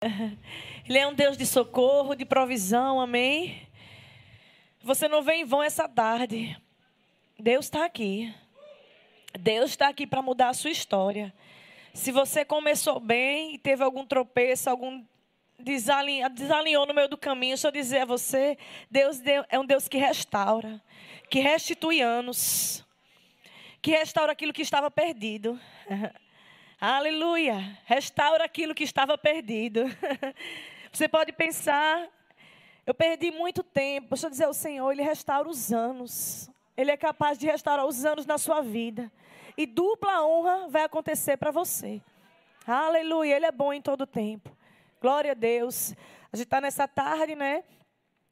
Ele é um Deus de socorro, de provisão, amém? Você não vem em vão essa tarde. Deus está aqui. Deus está aqui para mudar a sua história. Se você começou bem e teve algum tropeço, algum desalinhou, desalinhou no meio do caminho, eu dizer a você, Deus é um Deus que restaura, que restitui anos, que restaura aquilo que estava perdido. Aleluia! Restaura aquilo que estava perdido. Você pode pensar, eu perdi muito tempo. Deixa eu dizer ao Senhor, Ele restaura os anos. Ele é capaz de restaurar os anos na sua vida. E dupla honra vai acontecer para você. Aleluia! Ele é bom em todo tempo. Glória a Deus. A gente está nessa tarde, né?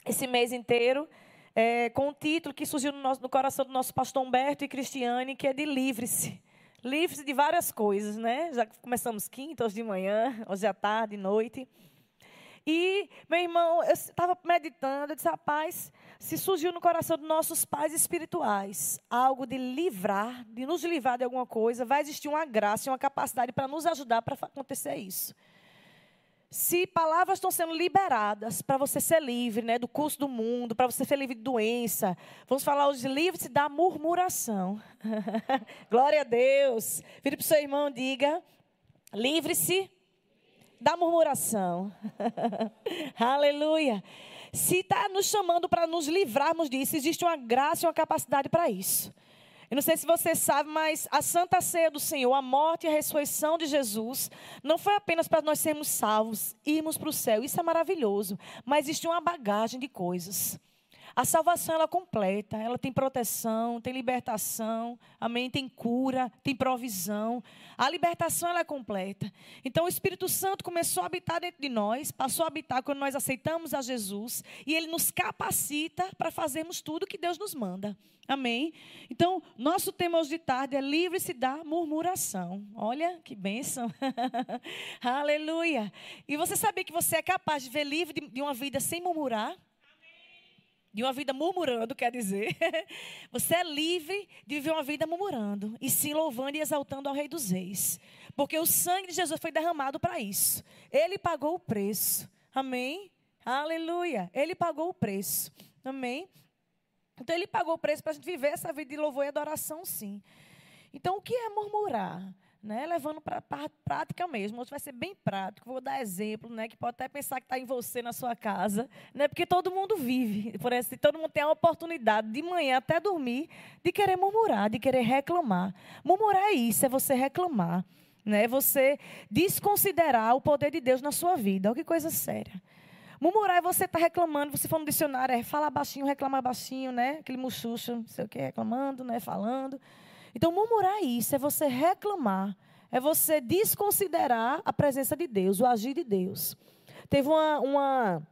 Esse mês inteiro. É, com um título que surgiu no, nosso, no coração do nosso pastor Humberto e Cristiane, que é de Livre-se livres de várias coisas, né? Já começamos quinta, hoje de manhã, hoje à tarde, noite. E, meu irmão, eu estava meditando, eu disse, rapaz, se surgiu no coração dos nossos pais espirituais algo de livrar, de nos livrar de alguma coisa, vai existir uma graça e uma capacidade para nos ajudar para acontecer isso se palavras estão sendo liberadas para você ser livre né, do curso do mundo, para você ser livre de doença, vamos falar hoje livre-se da murmuração. Glória a Deus. Vire para o seu irmão diga: livre-se da murmuração. Aleluia. Se está nos chamando para nos livrarmos disso, existe uma graça e uma capacidade para isso. Eu não sei se você sabe, mas a Santa Ceia do Senhor, a morte e a ressurreição de Jesus, não foi apenas para nós sermos salvos, irmos para o céu. Isso é maravilhoso. Mas existe uma bagagem de coisas. A salvação ela é completa, ela tem proteção, tem libertação, amém, tem cura, tem provisão. A libertação ela é completa. Então o Espírito Santo começou a habitar dentro de nós, passou a habitar quando nós aceitamos a Jesus e ele nos capacita para fazermos tudo que Deus nos manda. Amém? Então, nosso tema hoje de tarde é livre-se da murmuração. Olha que bênção. Aleluia. E você sabia que você é capaz de ver livre de, de uma vida sem murmurar? De uma vida murmurando, quer dizer, você é livre de viver uma vida murmurando e se louvando e exaltando ao Rei dos Reis. Porque o sangue de Jesus foi derramado para isso. Ele pagou o preço. Amém? Aleluia. Ele pagou o preço. Amém? Então, ele pagou o preço para a gente viver essa vida de louvor e adoração, sim. Então, o que é murmurar? Né, levando para a prática mesmo. Hoje vai ser bem prático. Vou dar exemplo, né, que pode até pensar que está em você na sua casa, né, porque todo mundo vive, por esse, todo mundo tem a oportunidade de manhã até dormir de querer murmurar, de querer reclamar. Murmurar é isso, é você reclamar, né, você desconsiderar o poder de Deus na sua vida. Olha que coisa séria. Murmurar é você estar tá reclamando, você for no dicionário, é falar baixinho, reclamar baixinho, né? Aquele muxuxo, não sei o que, reclamando, né? Falando. Então, murmurar é isso, é você reclamar, é você desconsiderar a presença de Deus, o agir de Deus. Teve uma, uma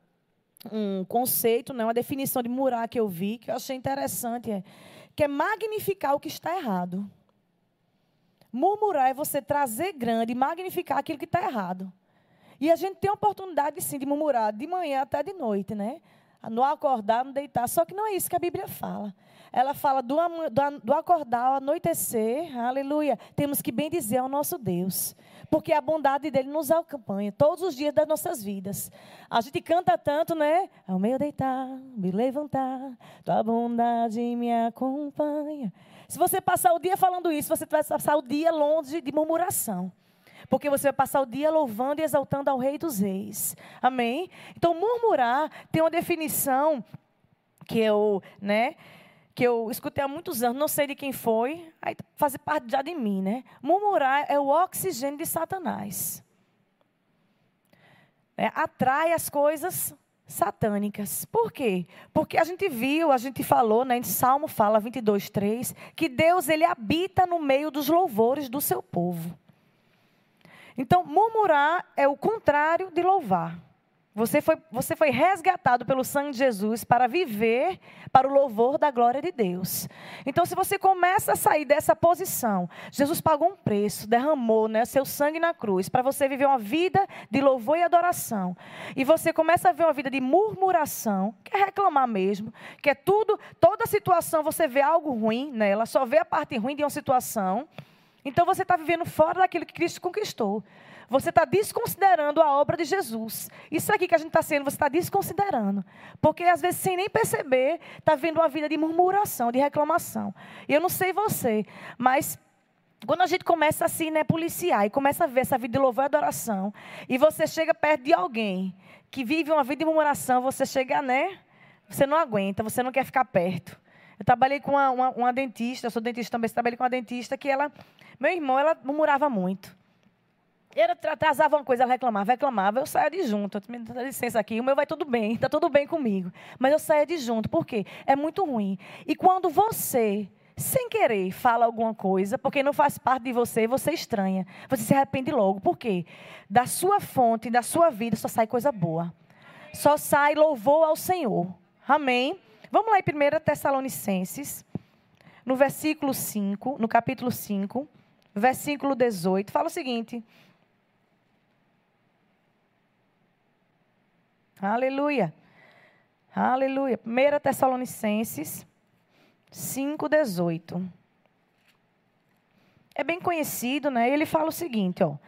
um conceito, né, uma definição de murmurar que eu vi, que eu achei interessante, é, que é magnificar o que está errado. Murmurar é você trazer grande magnificar aquilo que está errado. E a gente tem a oportunidade, sim, de murmurar de manhã até de noite, né? No acordar, no deitar. Só que não é isso que a Bíblia fala ela fala do, do, acordar ao anoitecer, aleluia. Temos que bem dizer ao nosso Deus, porque a bondade dele nos acompanha todos os dias das nossas vidas. A gente canta tanto, né? Ao meu deitar, me levantar, tua bondade me acompanha. Se você passar o dia falando isso, você vai passar o dia longe de murmuração. Porque você vai passar o dia louvando e exaltando ao Rei dos Reis. Amém? Então, murmurar tem uma definição que eu, né? que eu escutei há muitos anos, não sei de quem foi, aí faz parte já de mim, né? Murmurar é o oxigênio de Satanás. É, atrai as coisas satânicas. Por quê? Porque a gente viu, a gente falou, né, em Salmo fala 22, 3, que Deus ele habita no meio dos louvores do seu povo. Então, murmurar é o contrário de louvar. Você foi, você foi resgatado pelo sangue de Jesus para viver para o louvor da glória de Deus. Então, se você começa a sair dessa posição, Jesus pagou um preço, derramou né, seu sangue na cruz para você viver uma vida de louvor e adoração. E você começa a ver uma vida de murmuração, que é reclamar mesmo, que é tudo, toda situação você vê algo ruim nela, só vê a parte ruim de uma situação. Então, você está vivendo fora daquilo que Cristo conquistou. você está desconsiderando a obra de Jesus. Isso aqui que a gente está sendo, você está desconsiderando. Porque às vezes, sem nem perceber, está vendo uma vida de murmuração, de reclamação. E eu não sei você, mas quando a gente começa assim, né, policiar, e começa a ver essa vida de louvor e adoração, e você chega perto de alguém que vive uma vida de murmuração, você chega, né? Você não aguenta, você não quer ficar perto. Eu trabalhei com uma, uma, uma dentista, sou dentista também, trabalhei com uma dentista que ela, meu irmão, ela murmurava muito. Ele atrasava uma coisa, ela reclamava, reclamava, eu saía de junto. Me dá licença aqui, o meu vai tudo bem, está tudo bem comigo. Mas eu saía de junto, por quê? É muito ruim. E quando você sem querer, fala alguma coisa, porque não faz parte de você, você estranha. Você se arrepende logo. Por quê? Da sua fonte, da sua vida, só sai coisa boa. Só sai louvor ao Senhor. Amém? Vamos lá em 1 Tessalonicenses, no versículo 5, no capítulo 5, versículo 18, fala o seguinte. Aleluia. Aleluia. 1 Tessalonicenses 5,18. É bem conhecido, né? Ele fala o seguinte, ó.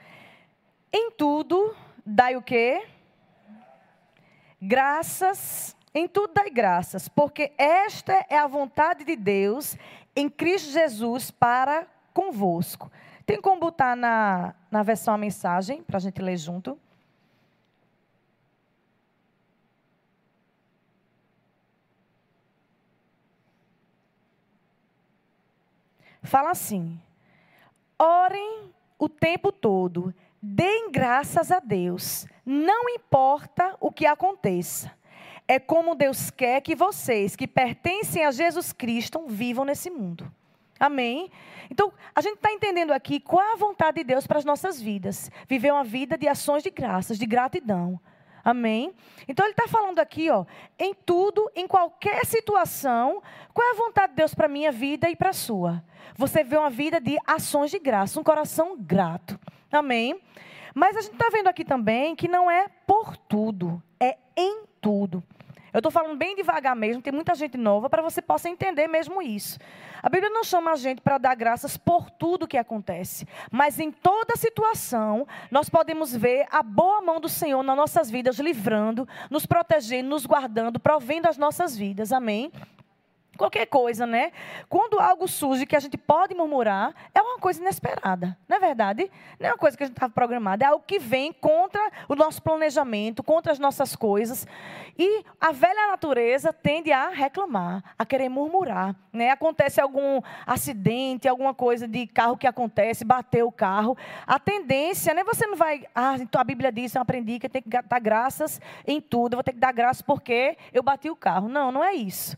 Em tudo, dai o quê? Graças, em tudo dai graças, porque esta é a vontade de Deus em Cristo Jesus para convosco. Tem como botar na, na versão a mensagem, para a gente ler junto? fala assim: orem o tempo todo, deem graças a Deus, não importa o que aconteça. É como Deus quer que vocês, que pertencem a Jesus Cristo, vivam nesse mundo. Amém? Então, a gente está entendendo aqui qual é a vontade de Deus para as nossas vidas. Viver uma vida de ações de graças, de gratidão. Amém? Então ele está falando aqui, ó, em tudo, em qualquer situação, qual é a vontade de Deus para a minha vida e para a sua? Você vê uma vida de ações de graça, um coração grato. Amém? Mas a gente está vendo aqui também que não é por tudo, é em tudo. Eu estou falando bem devagar mesmo, tem muita gente nova para você possa entender mesmo isso. A Bíblia não chama a gente para dar graças por tudo que acontece, mas em toda situação nós podemos ver a boa mão do Senhor nas nossas vidas, livrando, nos protegendo, nos guardando, provendo as nossas vidas. Amém? Qualquer coisa, né? Quando algo surge que a gente pode murmurar, é uma coisa inesperada, não é verdade? Não é uma coisa que a gente estava programada, é algo que vem contra o nosso planejamento, contra as nossas coisas. E a velha natureza tende a reclamar, a querer murmurar. Né? Acontece algum acidente, alguma coisa de carro que acontece, bateu o carro. A tendência, né? Você não vai. Ah, então a Bíblia diz, eu aprendi que eu tenho que dar graças em tudo, eu vou ter que dar graças porque eu bati o carro. Não, não é isso.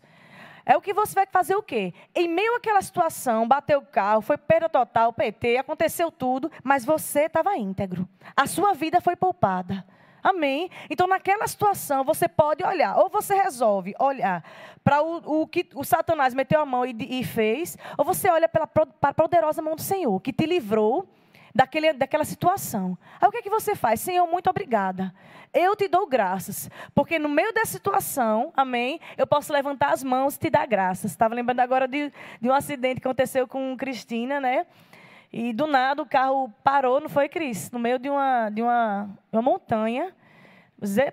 É o que você vai fazer o quê? Em meio àquela situação, bateu o carro, foi perda total, PT, aconteceu tudo, mas você estava íntegro. A sua vida foi poupada. Amém? Então, naquela situação, você pode olhar, ou você resolve olhar para o, o, que o Satanás meteu a mão e, e fez, ou você olha pela, para a poderosa mão do Senhor, que te livrou daquele, daquela situação. Aí o que, é que você faz? Senhor, muito obrigada. Eu te dou graças, porque no meio dessa situação, amém, eu posso levantar as mãos e te dar graças. Estava lembrando agora de, de um acidente que aconteceu com Cristina, né? E do nada o carro parou, não foi, Cris? No meio de uma, de uma, uma montanha.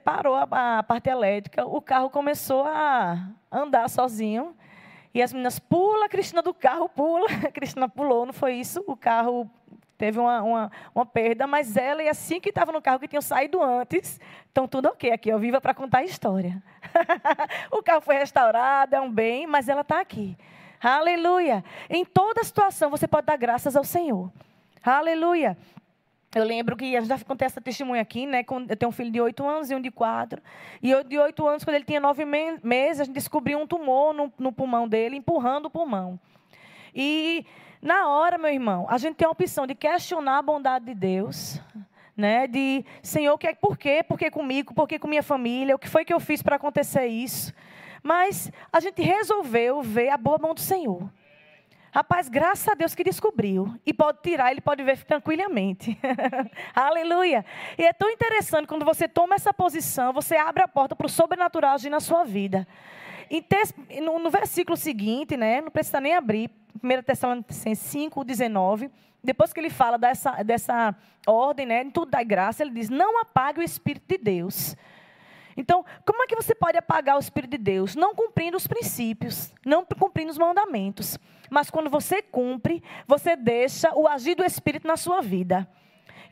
Parou a, a parte elétrica, o carro começou a andar sozinho. E as meninas, pula, Cristina do carro, pula. A Cristina pulou, não foi isso? O carro teve uma, uma, uma, perda, mas ela e assim que estava no carro que tinham saído antes, então tudo ok aqui, eu viva para contar a história. o carro foi restaurado, é um bem, mas ela está aqui. Aleluia. Em toda situação você pode dar graças ao Senhor. Aleluia. Eu lembro que gente já contei essa testemunha aqui, né? Eu tenho um filho de oito anos e um de quatro. E eu, de oito anos, quando ele tinha nove meses, a gente descobriu um tumor no, no pulmão dele, empurrando o pulmão. E na hora, meu irmão, a gente tem a opção de questionar a bondade de Deus, né? De, Senhor, que, é, por quê? Por que comigo? Por que com minha família? O que foi que eu fiz para acontecer isso? Mas a gente resolveu ver a boa mão do Senhor. Rapaz, graças a Deus que descobriu. E pode tirar, ele pode ver tranquilamente. Aleluia. E é tão interessante quando você toma essa posição, você abre a porta para o sobrenatural agir na sua vida. No, versículo seguinte, né, não precisa nem abrir, 1 Tessalonicenses 5, 19, depois que ele fala dessa, dessa ordem, né, em tudo da graça, ele diz: não apague o Espírito de Deus. Então, como é que você pode apagar o Espírito de Deus? Não cumprindo os princípios, não cumprindo os mandamentos. Mas quando você cumpre, você deixa o agir do Espírito na sua vida.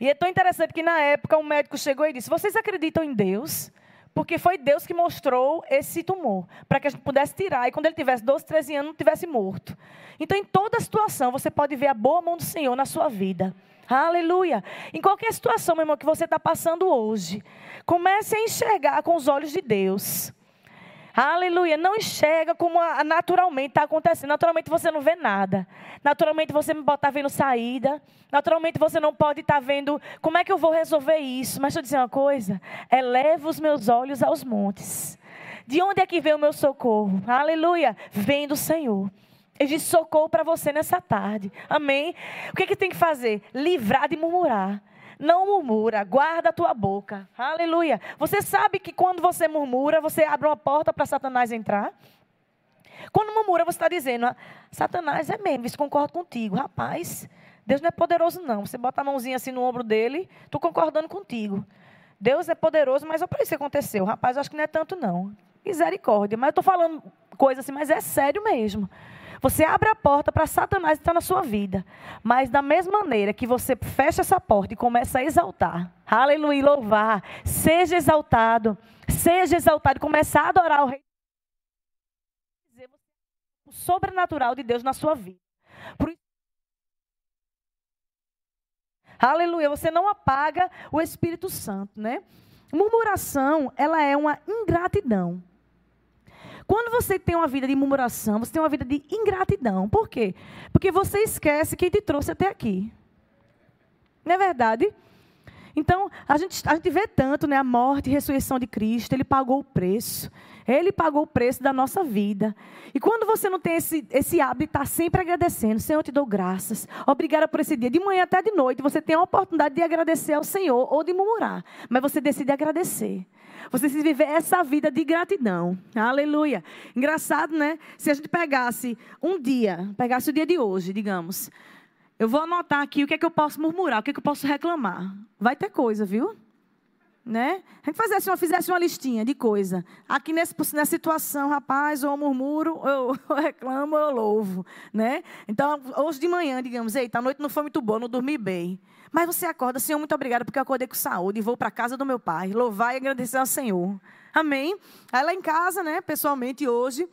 E é tão interessante que na época um médico chegou e disse: Vocês acreditam em Deus? Porque foi Deus que mostrou esse tumor, para que a gente pudesse tirar. E quando ele tivesse 12, 13 anos, não tivesse morto. Então, em toda situação, você pode ver a boa mão do Senhor na sua vida. Aleluia. Em qualquer situação, meu irmão, que você está passando hoje, comece a enxergar com os olhos de Deus. Aleluia. Não enxerga como naturalmente está acontecendo. Naturalmente você não vê nada. Naturalmente você não pode estar tá vendo saída. Naturalmente você não pode estar tá vendo como é que eu vou resolver isso. Mas deixa eu dizer uma coisa. Eleva os meus olhos aos montes. De onde é que vem o meu socorro? Aleluia. Vem do Senhor. Ele diz socorro para você nessa tarde. Amém? O que, é que tem que fazer? Livrar de murmurar. Não murmura, guarda a tua boca. Aleluia. Você sabe que quando você murmura, você abre uma porta para Satanás entrar? Quando murmura, você está dizendo, ah, Satanás é mesmo, isso concordo contigo. Rapaz, Deus não é poderoso, não. Você bota a mãozinha assim no ombro dele, estou concordando contigo. Deus é poderoso, mas olha para isso que aconteceu. Rapaz, eu acho que não é tanto, não. Misericórdia. Mas eu estou falando coisa assim, mas é sério mesmo. Você abre a porta para Satanás entrar na sua vida. Mas da mesma maneira que você fecha essa porta e começa a exaltar, aleluia, louvar, seja exaltado, seja exaltado começar a adorar o Rei. O sobrenatural de Deus na sua vida. Por Aleluia, você não apaga o Espírito Santo, né? Murmuração, ela é uma ingratidão. Quando você tem uma vida de murmuração, você tem uma vida de ingratidão. Por quê? Porque você esquece quem te trouxe até aqui. Não é verdade? Então, a gente, a gente vê tanto né, a morte e ressurreição de Cristo, ele pagou o preço. Ele pagou o preço da nossa vida. E quando você não tem esse, esse hábito de estar sempre agradecendo, Senhor, eu te dou graças. Obrigada por esse dia. De manhã até de noite, você tem a oportunidade de agradecer ao Senhor ou de murmurar. Mas você decide agradecer. Você se viver essa vida de gratidão. Aleluia. Engraçado, né? Se a gente pegasse um dia, pegasse o dia de hoje, digamos. Eu vou anotar aqui o que é que eu posso murmurar, o que é que eu posso reclamar. Vai ter coisa, viu? Né? A gente fizesse uma, fizesse uma listinha de coisa. Aqui nesse, nessa situação, rapaz, ou eu murmuro, eu, eu reclamo, eu louvo. Né? Então, hoje de manhã, digamos, eita, a noite não foi muito boa, não dormi bem. Mas você acorda, Senhor, muito obrigada, porque eu acordei com saúde e vou para a casa do meu pai. Louvar e agradecer ao Senhor. Amém? Aí lá em casa, né, pessoalmente, hoje,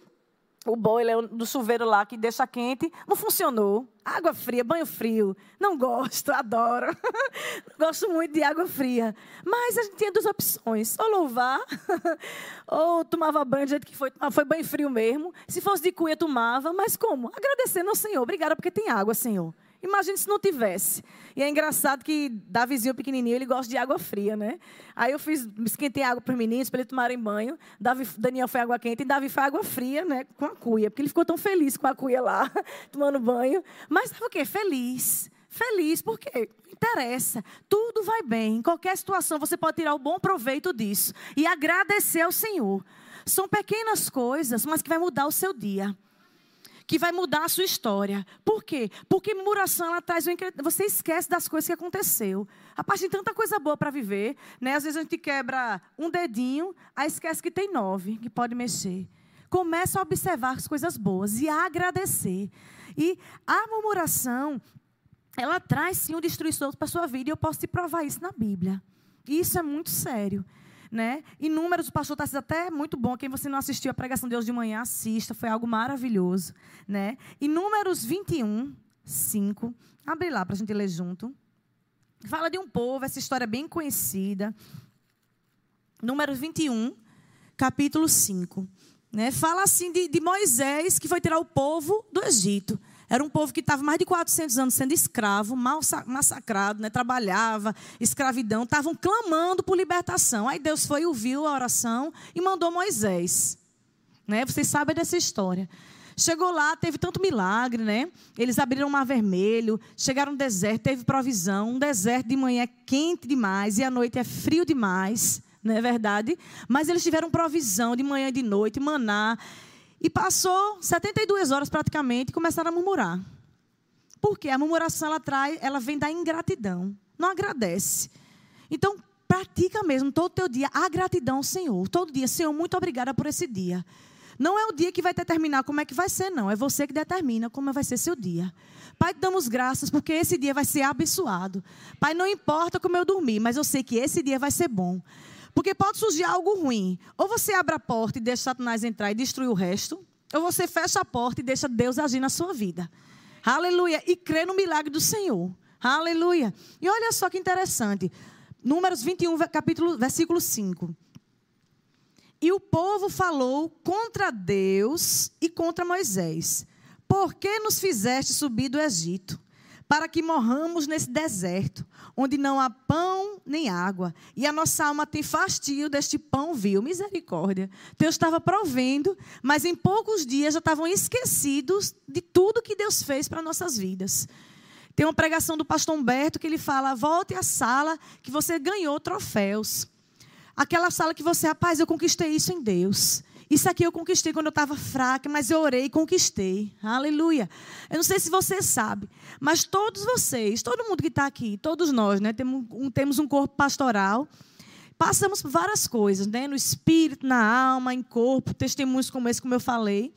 o boiler do chuveiro lá que deixa quente, não funcionou. Água fria, banho frio. Não gosto, adoro. gosto muito de água fria. Mas a gente tinha duas opções: ou louvar, ou tomava banho do jeito que foi. Foi banho frio mesmo. Se fosse de cuia, tomava. Mas como? Agradecendo ao Senhor. Obrigada porque tem água, Senhor. Imagine se não tivesse. E é engraçado que Davizinho pequenininho, ele gosta de água fria, né? Aí eu fiz, esquentei água para os meninos, para eles tomarem banho. Davi, Daniel foi água quente e Davi foi água fria, né? Com a cuia, porque ele ficou tão feliz com a cuia lá, tomando banho. Mas estava o quê? Feliz. Feliz, porque interessa. Tudo vai bem. Em qualquer situação, você pode tirar o bom proveito disso. E agradecer ao Senhor. São pequenas coisas, mas que vai mudar o seu dia que vai mudar a sua história. Por quê? Porque murmuração ela traz o você esquece das coisas que aconteceu. Rapaz, tem tanta coisa boa para viver, né? Às vezes a gente quebra um dedinho, aí esquece que tem nove que pode mexer. Começa a observar as coisas boas e a agradecer. E a murmuração, ela traz sim um destruidor para a sua vida, e eu posso te provar isso na Bíblia. E isso é muito sério. Né? E números, o pastor está até muito bom. Quem você não assistiu a pregação de Deus de manhã, assista. Foi algo maravilhoso. Né? E números 21, 5. Abre lá para a gente ler junto. Fala de um povo, essa história é bem conhecida. Números 21, capítulo 5. Né? Fala assim de, de Moisés, que foi tirar o povo do Egito. Era um povo que estava mais de 400 anos sendo escravo, mal massacrado, né? trabalhava, escravidão, estavam clamando por libertação. Aí Deus foi, ouviu a oração e mandou Moisés. Né? Vocês sabem dessa história. Chegou lá, teve tanto milagre, né? Eles abriram o mar vermelho, chegaram no deserto, teve provisão. Um deserto de manhã é quente demais e à noite é frio demais, não é verdade? Mas eles tiveram provisão de manhã e de noite, maná. E passou 72 horas praticamente e começaram a murmurar. Porque a murmuração ela traz, ela vem da ingratidão. Não agradece. Então, pratica mesmo todo o teu dia a gratidão ao Senhor. Todo dia, Senhor, muito obrigada por esse dia. Não é o dia que vai determinar como é que vai ser, não. É você que determina como vai ser seu dia. Pai, te damos graças porque esse dia vai ser abençoado. Pai, não importa como eu dormir, mas eu sei que esse dia vai ser bom. Porque pode surgir algo ruim. Ou você abre a porta e deixa Satanás entrar e destruir o resto, ou você fecha a porta e deixa Deus agir na sua vida. Aleluia. E crê no milagre do Senhor. Aleluia. E olha só que interessante. Números 21, capítulo, versículo 5. E o povo falou contra Deus e contra Moisés: Por que nos fizeste subir do Egito? Para que morramos nesse deserto, onde não há pão nem água, e a nossa alma tem fastio deste pão vil. Misericórdia. Deus estava provendo, mas em poucos dias já estavam esquecidos de tudo que Deus fez para nossas vidas. Tem uma pregação do pastor Humberto que ele fala: volte à sala que você ganhou troféus. Aquela sala que você, rapaz, eu conquistei isso em Deus. Isso aqui eu conquistei quando eu estava fraca, mas eu orei e conquistei. Aleluia. Eu não sei se você sabe, mas todos vocês, todo mundo que está aqui, todos nós, né, temos um, temos um corpo pastoral. Passamos por várias coisas, né, no espírito, na alma, em corpo, testemunhos como esse, como eu falei.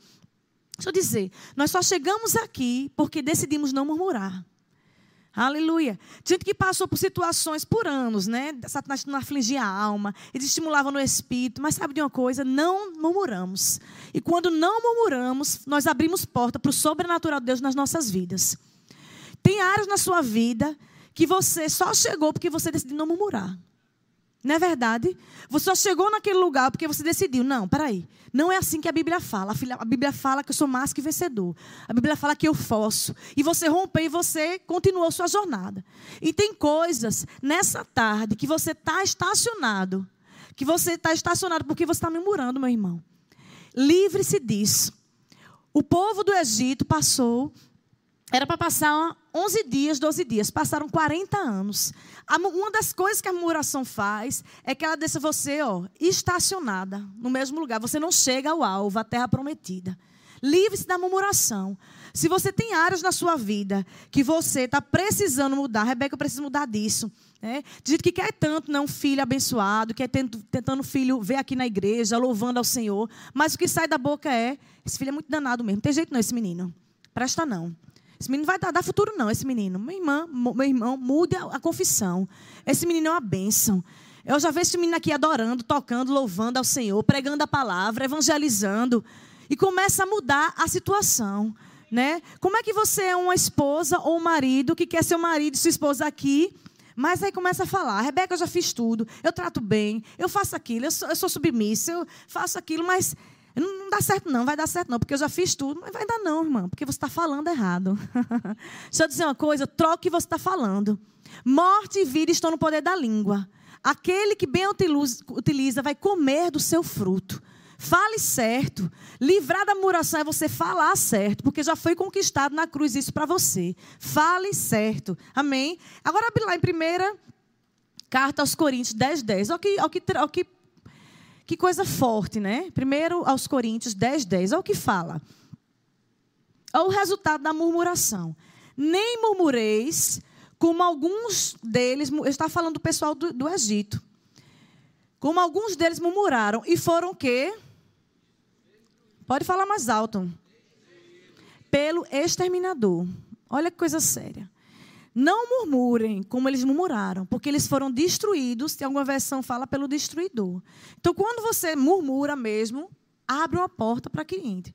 Deixa eu dizer, nós só chegamos aqui porque decidimos não murmurar. Aleluia. Gente que passou por situações por anos, né? Satanás não afligia a alma, ele estimulava no espírito, mas sabe de uma coisa? Não murmuramos. E quando não murmuramos, nós abrimos porta para o sobrenatural de Deus nas nossas vidas. Tem áreas na sua vida que você só chegou porque você decidiu não murmurar. Não é verdade? Você só chegou naquele lugar porque você decidiu. Não, peraí. Não é assim que a Bíblia fala. A Bíblia fala que eu sou mais que vencedor. A Bíblia fala que eu posso. E você rompeu e você continuou sua jornada. E tem coisas nessa tarde que você está estacionado. Que você está estacionado porque você está murmurando, meu irmão. Livre-se disso. O povo do Egito passou era para passar 11 dias, 12 dias. Passaram 40 anos. Uma das coisas que a murmuração faz é que ela deixa você ó, estacionada no mesmo lugar. Você não chega ao alvo, à terra prometida. Livre-se da murmuração. Se você tem áreas na sua vida que você está precisando mudar, Rebeca, eu preciso mudar disso. Né? De que quer tanto né, um filho abençoado, quer tentando o filho ver aqui na igreja, louvando ao Senhor, mas o que sai da boca é: esse filho é muito danado mesmo. Tem jeito não, esse menino. Presta não. Esse menino vai dar, futuro, não, esse menino. Minha irmã, meu irmão, mude a, confissão. Esse menino é uma bênção. Eu já vejo esse menino aqui adorando, tocando, louvando ao Senhor, pregando a palavra, evangelizando. E começa a mudar a situação. Né? Como é que você é uma esposa ou um marido que quer ser o marido e sua esposa aqui, mas aí começa a falar: Rebeca, eu já fiz tudo, eu trato bem, eu faço aquilo, eu sou, eu sou submissa, eu faço aquilo, mas não dá certo, não, vai dar certo, não, porque eu já fiz tudo. Mas vai dar, não, irmã, porque você está falando errado. Deixa eu dizer uma coisa: troque o que você está falando. Morte e vida estão no poder da língua. Aquele que bem utiliza vai comer do seu fruto. Fale certo. Livrar da muração é você falar certo, porque já foi conquistado na cruz isso para você. Fale certo. Amém? Agora abre lá em primeira carta aos Coríntios 10, 10. Olha que, olha que, olha que que coisa forte, né? Primeiro aos Coríntios 10, 10. Olha o que fala. Olha o resultado da murmuração. Nem murmureis, como alguns deles, está falando do pessoal do, do Egito. Como alguns deles murmuraram e foram o quê? Pode falar mais alto. Pelo exterminador. Olha que coisa séria. Não murmurem como eles murmuraram, porque eles foram destruídos. Tem alguma versão fala pelo destruidor. Então, quando você murmura mesmo, abre uma porta para que entre.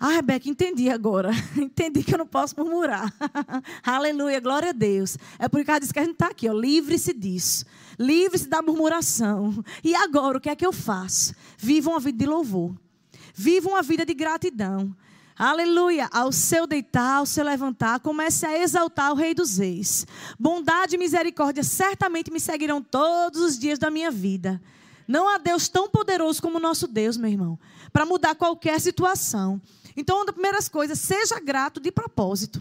Ah, Rebeca, entendi agora. entendi que eu não posso murmurar. Aleluia, glória a Deus. É por causa disso que a gente está aqui, livre-se disso. Livre-se da murmuração. E agora, o que é que eu faço? Viva uma vida de louvor. Viva uma vida de gratidão. Aleluia. Ao seu deitar, ao seu levantar, comece a exaltar o Rei dos Reis. Bondade e misericórdia certamente me seguirão todos os dias da minha vida. Não há Deus tão poderoso como o nosso Deus, meu irmão, para mudar qualquer situação. Então, uma das primeiras coisas, seja grato de propósito.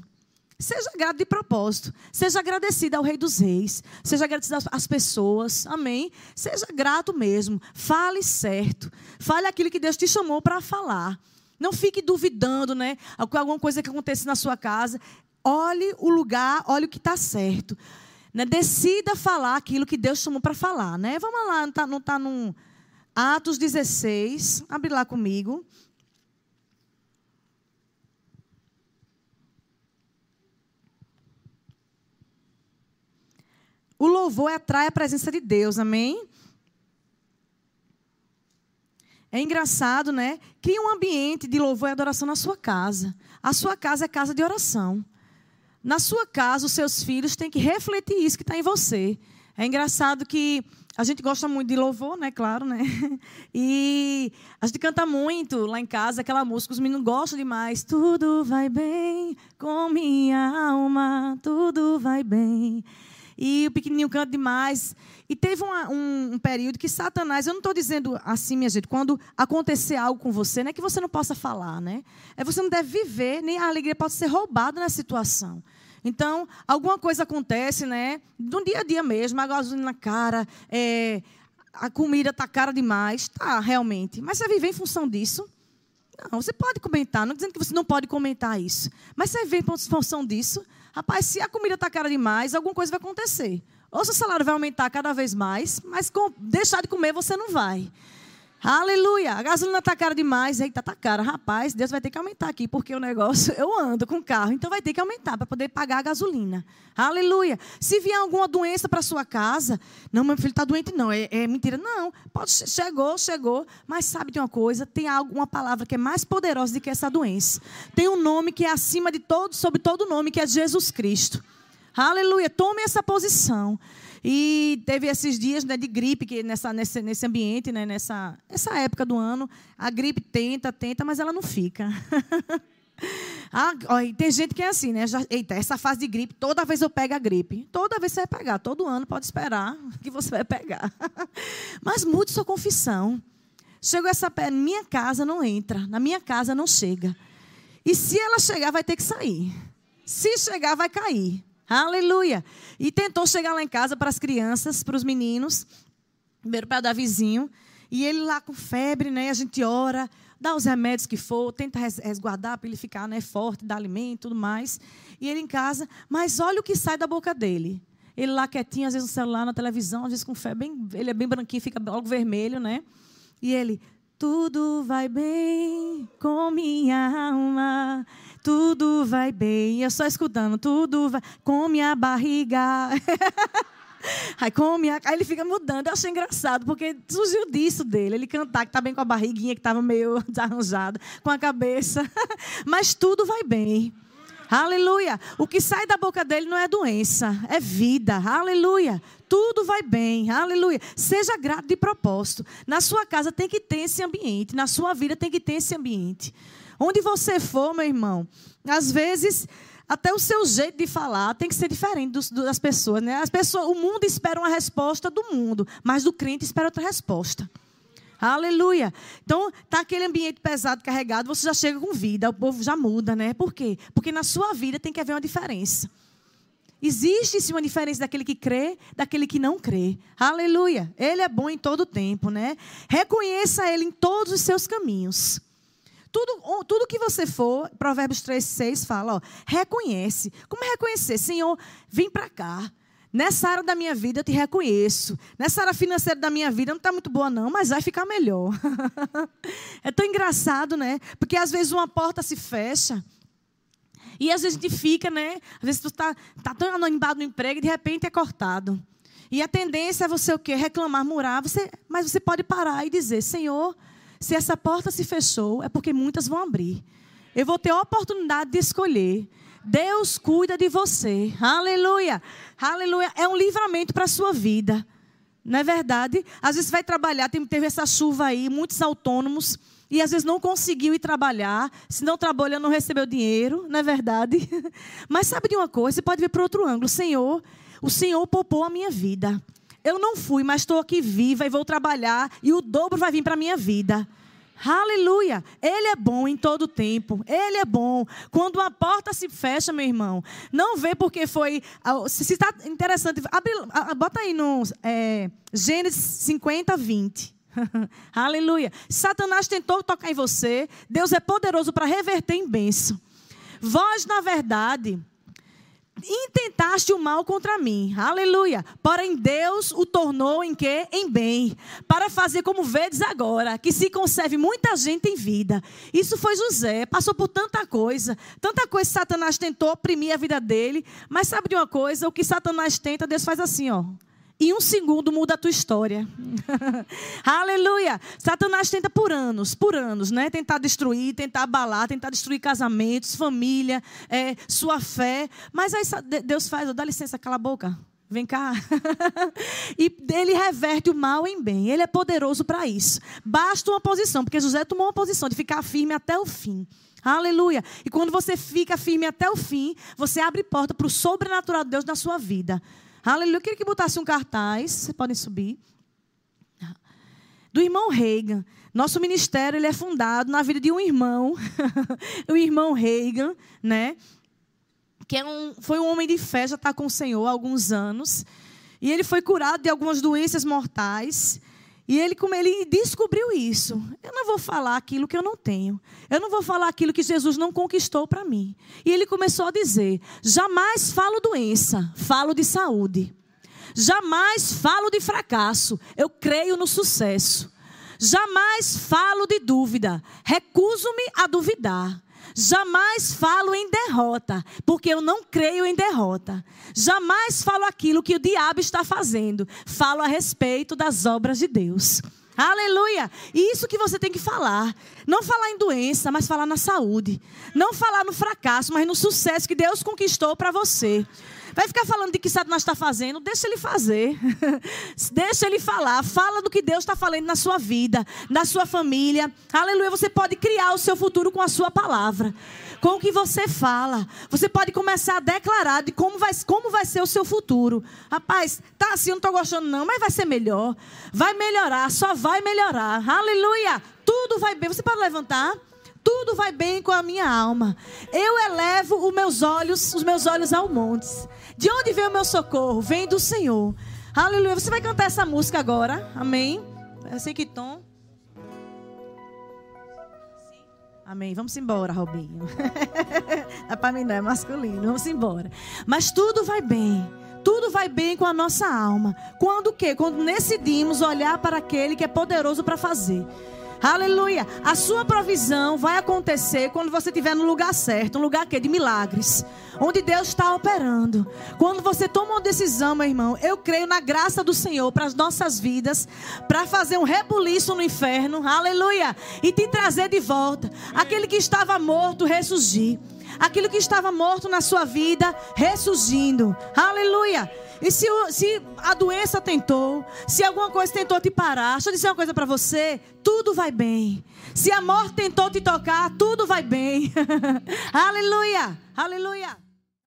Seja grato de propósito. Seja agradecido ao Rei dos Reis. Seja agradecido às pessoas. Amém? Seja grato mesmo. Fale certo. Fale aquilo que Deus te chamou para falar. Não fique duvidando, né? Alguma coisa que aconteça na sua casa. olhe o lugar, olhe o que está certo. Né? Decida falar aquilo que Deus chamou para falar. Né? Vamos lá, não está não tá no Atos 16. Abre lá comigo. O louvor atrai a presença de Deus, amém? É engraçado, né? Cria um ambiente de louvor e adoração na sua casa. A sua casa é casa de oração. Na sua casa, os seus filhos têm que refletir isso que está em você. É engraçado que a gente gosta muito de louvor, né? Claro, né? E a gente canta muito lá em casa aquela música, os meninos gostam demais. Tudo vai bem com minha alma, tudo vai bem. E o pequenininho canta demais. E teve uma, um, um, período que Satanás, eu não estou dizendo assim, minha gente, quando acontecer algo com você, não é que você não possa falar, né? É você não deve viver, nem a alegria pode ser roubada na situação. Então, alguma coisa acontece, né? No dia a dia mesmo, a gasolina na cara, é, a comida está cara demais. Tá, realmente. Mas você viver em função disso? Não, você pode comentar, não dizendo que você não pode comentar isso. Mas você vive em função disso? Rapaz, se a comida está cara demais, alguma coisa vai acontecer. Ou seu salário vai aumentar cada vez mais, mas com, deixar de comer você não vai. Aleluia. A gasolina está cara demais. Eita, está cara. Rapaz, Deus vai ter que aumentar aqui, porque o negócio, eu ando com carro, então vai ter que aumentar para poder pagar a gasolina. Aleluia. Se vier alguma doença para sua casa, não, meu filho está doente, não. É, é, mentira. Não. Pode, chegou, chegou. Mas sabe de uma coisa? Tem algo, uma palavra que é mais poderosa do que essa doença. Tem um nome que é acima de todo, sobre todo nome, que é Jesus Cristo. Aleluia. Tome essa posição. E teve esses dias né, de gripe que nessa, nesse, nesse ambiente, né, nessa essa época do ano, a gripe tenta, tenta, mas ela não fica. ah, ó, tem gente que é assim, né? Já, eita, essa fase de gripe, toda vez eu pego a gripe. Toda vez você vai pegar, todo ano pode esperar que você vai pegar. mas mude sua confissão. Chegou essa pé, minha casa não entra, na minha casa não chega. E se ela chegar, vai ter que sair. Se chegar, vai cair. Aleluia. E tentou chegar lá em casa para as crianças, para os meninos, primeiro para dar vizinho. E ele lá com febre, né? A gente ora, dá os remédios que for, tenta resguardar para ele ficar né, forte, dar alimento e tudo mais. E ele em casa, mas olha o que sai da boca dele. Ele lá quietinho, às vezes no celular, na televisão, às vezes com febre, bem, ele é bem branquinho, fica logo vermelho, né? E ele, tudo vai bem com minha alma tudo vai bem. Eu só escutando, tudo vai com minha barriga. Aí, come, aí ele fica mudando. Eu achei engraçado, porque surgiu disso dele. Ele cantar que tá bem com a barriguinha, que estava meio desarranjada, com a cabeça. Mas tudo vai bem. Aleluia. O que sai da boca dele não é doença, é vida. Aleluia. Tudo vai bem. Aleluia. Seja grato de propósito. Na sua casa tem que ter esse ambiente. Na sua vida tem que ter esse ambiente. Onde você for, meu irmão, às vezes até o seu jeito de falar tem que ser diferente das pessoas, né? As pessoas, o mundo espera uma resposta do mundo, mas do crente espera outra resposta. Aleluia. Então, tá aquele ambiente pesado, carregado, você já chega com vida, o povo já muda, né? Por quê? Porque na sua vida tem que haver uma diferença. Existe sim uma diferença daquele que crê, daquele que não crê. Aleluia. Ele é bom em todo tempo, né? Reconheça ele em todos os seus caminhos. Tudo, tudo que você for, Provérbios 3, 6 fala, ó, reconhece. Como reconhecer? Senhor, vem para cá. Nessa área da minha vida eu te reconheço. Nessa área financeira da minha vida não está muito boa, não, mas vai ficar melhor. é tão engraçado, né? Porque às vezes uma porta se fecha. E às vezes a gente fica, né? Às vezes tu está tá tão animado no emprego e de repente é cortado. E a tendência é você o quê? Reclamar, murar. Você, mas você pode parar e dizer, Senhor, se essa porta se fechou, é porque muitas vão abrir. Eu vou ter a oportunidade de escolher. Deus cuida de você. Aleluia. Aleluia. É um livramento para a sua vida. Não é verdade? Às vezes vai trabalhar, teve essa chuva aí, muitos autônomos, e às vezes não conseguiu ir trabalhar. Se não trabalhou, não recebeu dinheiro, não é verdade? Mas sabe de uma coisa? Você pode ver por outro ângulo. Senhor, o Senhor poupou a minha vida. Eu não fui, mas estou aqui viva e vou trabalhar e o dobro vai vir para a minha vida. Aleluia! Ele é bom em todo tempo. Ele é bom. Quando uma porta se fecha, meu irmão, não vê porque foi. Se está interessante, abre, bota aí no é, Gênesis 50, 20. Aleluia. Satanás tentou tocar em você. Deus é poderoso para reverter em bênção. Vós, na verdade, intentaste o mal contra mim. Aleluia. Porém, Deus o tornou em quê? Em bem. Para fazer como vedes agora, que se conserve muita gente em vida. Isso foi José. Passou por tanta coisa. Tanta coisa Satanás tentou oprimir a vida dele. Mas sabe de uma coisa? O que Satanás tenta, Deus faz assim, ó. Em um segundo muda a tua história. Aleluia! Satanás tenta por anos, por anos, né? Tentar destruir, tentar abalar, tentar destruir casamentos, família, é, sua fé. Mas aí Deus faz, oh, dá licença, cala a boca. Vem cá. e ele reverte o mal em bem. Ele é poderoso para isso. Basta uma posição, porque José tomou uma posição de ficar firme até o fim. Aleluia. E quando você fica firme até o fim, você abre porta para o sobrenatural de Deus na sua vida. Aleluia. Eu queria que botasse um cartaz. Vocês podem subir. Do irmão Reagan. Nosso ministério ele é fundado na vida de um irmão, o irmão Reagan, né? Que é um, foi um homem de fé, já está com o Senhor há alguns anos. E ele foi curado de algumas doenças mortais. E ele, como ele descobriu isso, eu não vou falar aquilo que eu não tenho. Eu não vou falar aquilo que Jesus não conquistou para mim. E ele começou a dizer: jamais falo doença, falo de saúde. Jamais falo de fracasso, eu creio no sucesso. Jamais falo de dúvida, recuso-me a duvidar. Jamais falo em derrota, porque eu não creio em derrota. Jamais falo aquilo que o diabo está fazendo. Falo a respeito das obras de Deus. Aleluia! E isso que você tem que falar. Não falar em doença, mas falar na saúde. Não falar no fracasso, mas no sucesso que Deus conquistou para você. Vai ficar falando de que Satanás está fazendo? Deixa ele fazer. Deixa ele falar. Fala do que Deus está falando na sua vida, na sua família. Aleluia. Você pode criar o seu futuro com a sua palavra. Com o que você fala. Você pode começar a declarar de como vai, como vai ser o seu futuro. Rapaz, tá assim, eu não estou gostando, não, mas vai ser melhor. Vai melhorar, só vai melhorar. Aleluia. Tudo vai bem. Você pode levantar? tudo vai bem com a minha alma. Eu elevo os meus olhos, os meus olhos ao montes. De onde vem o meu socorro? Vem do Senhor. Aleluia. Você vai cantar essa música agora. Amém. Eu sei que tom. Amém. Vamos embora, Robinho. é para mim não, é masculino. Vamos embora. Mas tudo vai bem. Tudo vai bem com a nossa alma. Quando o quê? Quando decidimos olhar para aquele que é poderoso para fazer. Aleluia. A sua provisão vai acontecer quando você estiver no lugar certo, um lugar que de milagres, onde Deus está operando. Quando você toma uma decisão, meu irmão, eu creio na graça do Senhor para as nossas vidas, para fazer um rebuliço no inferno. Aleluia. E te trazer de volta aquele que estava morto ressurgir. Aquilo que estava morto na sua vida ressurgindo. Aleluia. E se, se a doença tentou, se alguma coisa tentou te parar, deixa eu dizer uma coisa para você: tudo vai bem. Se a morte tentou te tocar, tudo vai bem. aleluia, aleluia.